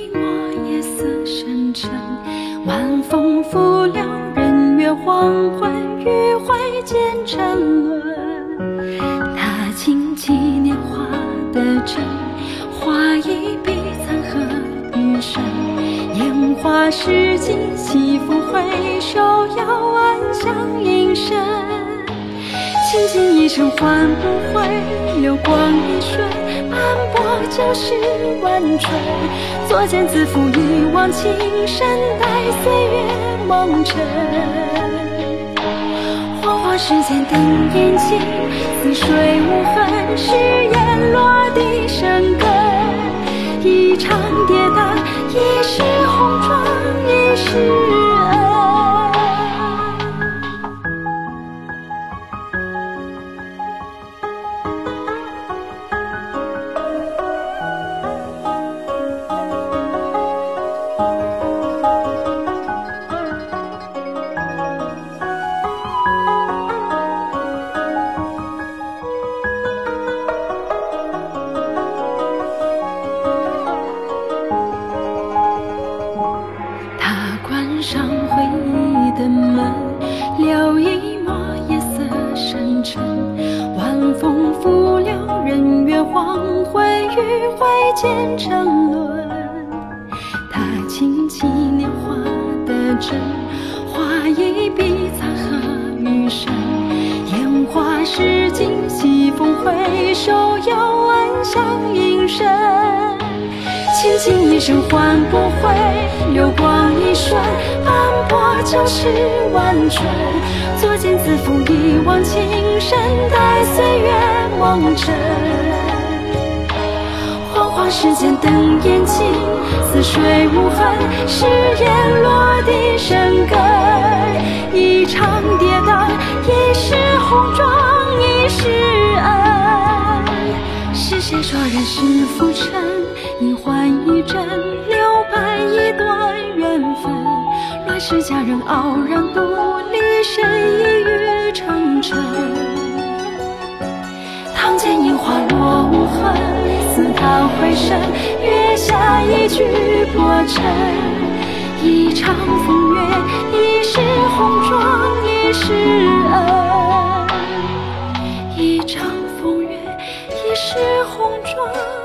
寂寞夜色深沉。晚风拂柳人月黄昏，余晖渐沉沦。他轻启年华的针，画一笔残荷余生。烟花逝尽，西风回首，遥安响应声。倾尽一生换不回，流光一瞬，旧时万春。作茧自缚，一往情深，待岁月蒙尘。黄花世间等眼睛，似水无痕，誓言落地生根。一场跌宕，一世红妆，一世上回忆的门，留一抹夜色深沉。晚风拂柳人约黄昏，余晖渐沉沦。他轻启年华的针，画一笔残荷余生。烟花逝尽，西风回首，遥问。尽一生换不回，流光一瞬，斑驳旧事万春。作茧自缚，一往情深，待岁月蒙尘。黄花时间等眼睛，似水无痕，誓言落地生根。一场跌宕，一世红妆，一世恩。是谁说人世浮沉？是佳人傲然独立，谁一语成谶？堂前樱花落无痕，似他回身，月下一曲薄尘。一场风月，一世红妆，一世恩。一场风月，一世红妆。